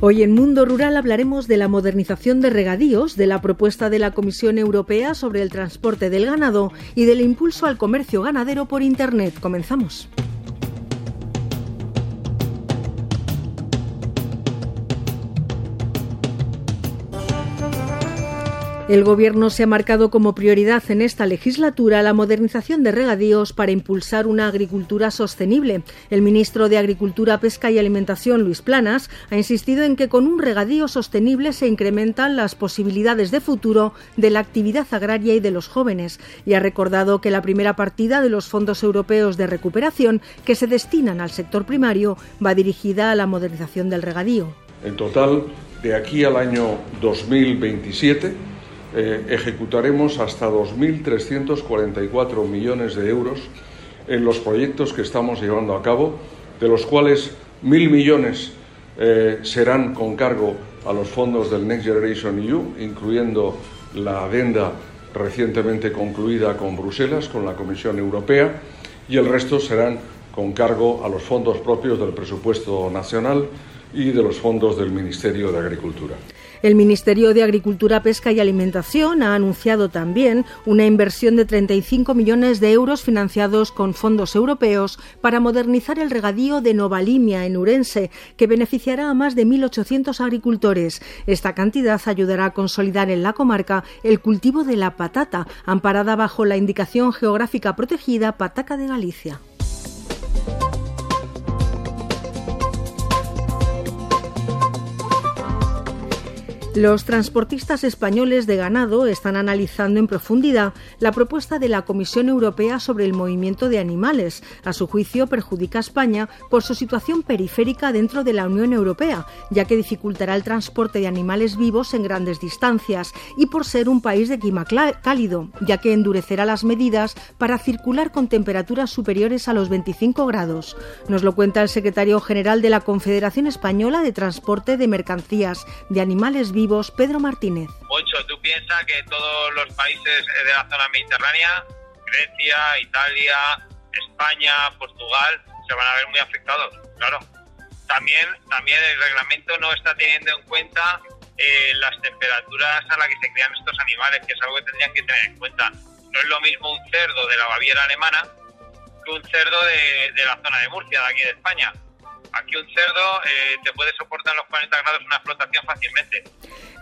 Hoy en Mundo Rural hablaremos de la modernización de regadíos, de la propuesta de la Comisión Europea sobre el transporte del ganado y del impulso al comercio ganadero por Internet. Comenzamos. El Gobierno se ha marcado como prioridad en esta legislatura la modernización de regadíos para impulsar una agricultura sostenible. El ministro de Agricultura, Pesca y Alimentación, Luis Planas, ha insistido en que con un regadío sostenible se incrementan las posibilidades de futuro de la actividad agraria y de los jóvenes y ha recordado que la primera partida de los fondos europeos de recuperación que se destinan al sector primario va dirigida a la modernización del regadío. En total, de aquí al año 2027, eh, ejecutaremos hasta 2.344 millones de euros en los proyectos que estamos llevando a cabo, de los cuales 1.000 millones eh, serán con cargo a los fondos del Next Generation EU, incluyendo la adenda recientemente concluida con Bruselas, con la Comisión Europea, y el resto serán con cargo a los fondos propios del presupuesto nacional y de los fondos del Ministerio de Agricultura. El Ministerio de Agricultura, Pesca y Alimentación ha anunciado también una inversión de 35 millones de euros financiados con fondos europeos para modernizar el regadío de Novalimia en Urense, que beneficiará a más de 1.800 agricultores. Esta cantidad ayudará a consolidar en la comarca el cultivo de la patata, amparada bajo la indicación geográfica protegida Pataca de Galicia. Los transportistas españoles de ganado están analizando en profundidad la propuesta de la Comisión Europea sobre el movimiento de animales. A su juicio, perjudica a España por su situación periférica dentro de la Unión Europea, ya que dificultará el transporte de animales vivos en grandes distancias y por ser un país de clima cálido, ya que endurecerá las medidas para circular con temperaturas superiores a los 25 grados. Nos lo cuenta el secretario general de la Confederación Española de Transporte de Mercancías de Animales Vivos Pedro Martínez. Ocho, tú piensas que todos los países de la zona mediterránea, Grecia, Italia, España, Portugal, se van a ver muy afectados, claro. También, también el reglamento no está teniendo en cuenta eh, las temperaturas a las que se crían estos animales, que es algo que tendrían que tener en cuenta. No es lo mismo un cerdo de la Baviera alemana que un cerdo de la zona de Murcia, de aquí de España. Aquí un cerdo eh, te puede soportar los 40 grados una explotación fácilmente.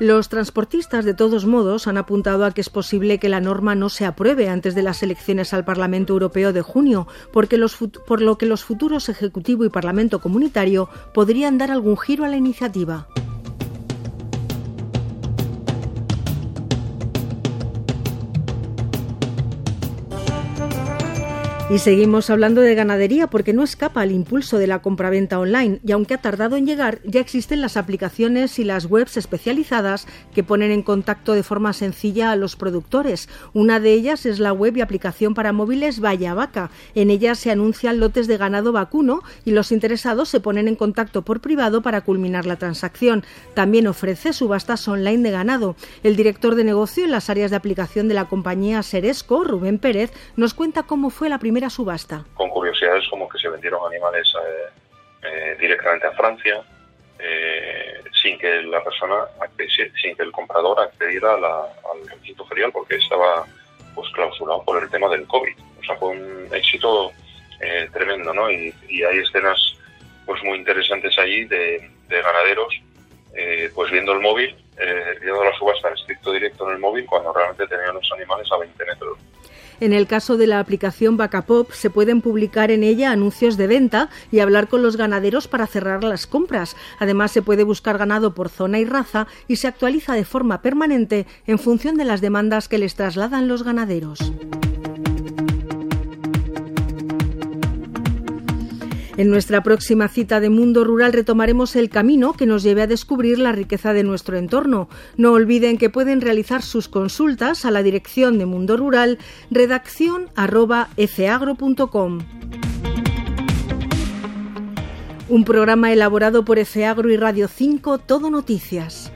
Los transportistas, de todos modos, han apuntado a que es posible que la norma no se apruebe antes de las elecciones al Parlamento Europeo de junio, porque por lo que los futuros Ejecutivo y Parlamento Comunitario podrían dar algún giro a la iniciativa. Y seguimos hablando de ganadería porque no escapa al impulso de la compraventa online y aunque ha tardado en llegar, ya existen las aplicaciones y las webs especializadas que ponen en contacto de forma sencilla a los productores. Una de ellas es la web y aplicación para móviles Vaya Vaca. En ella se anuncian lotes de ganado vacuno y los interesados se ponen en contacto por privado para culminar la transacción. También ofrece subastas online de ganado. El director de negocio en las áreas de aplicación de la compañía Seresco, Rubén Pérez, nos cuenta cómo fue la primera subasta. Con curiosidades como que se vendieron animales eh, eh, directamente a Francia, eh, sin que la persona, sin que el comprador accediera al requisito ferial porque estaba pues clausurado por el tema del COVID. O sea, fue un éxito tremendo, ¿no? Y, hay escenas pues muy interesantes allí de, ganaderos pues viendo el móvil, viendo la subasta en estricto directo en el móvil cuando realmente tenían los animales a 20 metros. En el caso de la aplicación Bacapop, se pueden publicar en ella anuncios de venta y hablar con los ganaderos para cerrar las compras. Además, se puede buscar ganado por zona y raza y se actualiza de forma permanente en función de las demandas que les trasladan los ganaderos. En nuestra próxima cita de Mundo Rural retomaremos el camino que nos lleve a descubrir la riqueza de nuestro entorno. No olviden que pueden realizar sus consultas a la dirección de Mundo Rural, redacción Un programa elaborado por Efeagro y Radio 5, Todo Noticias.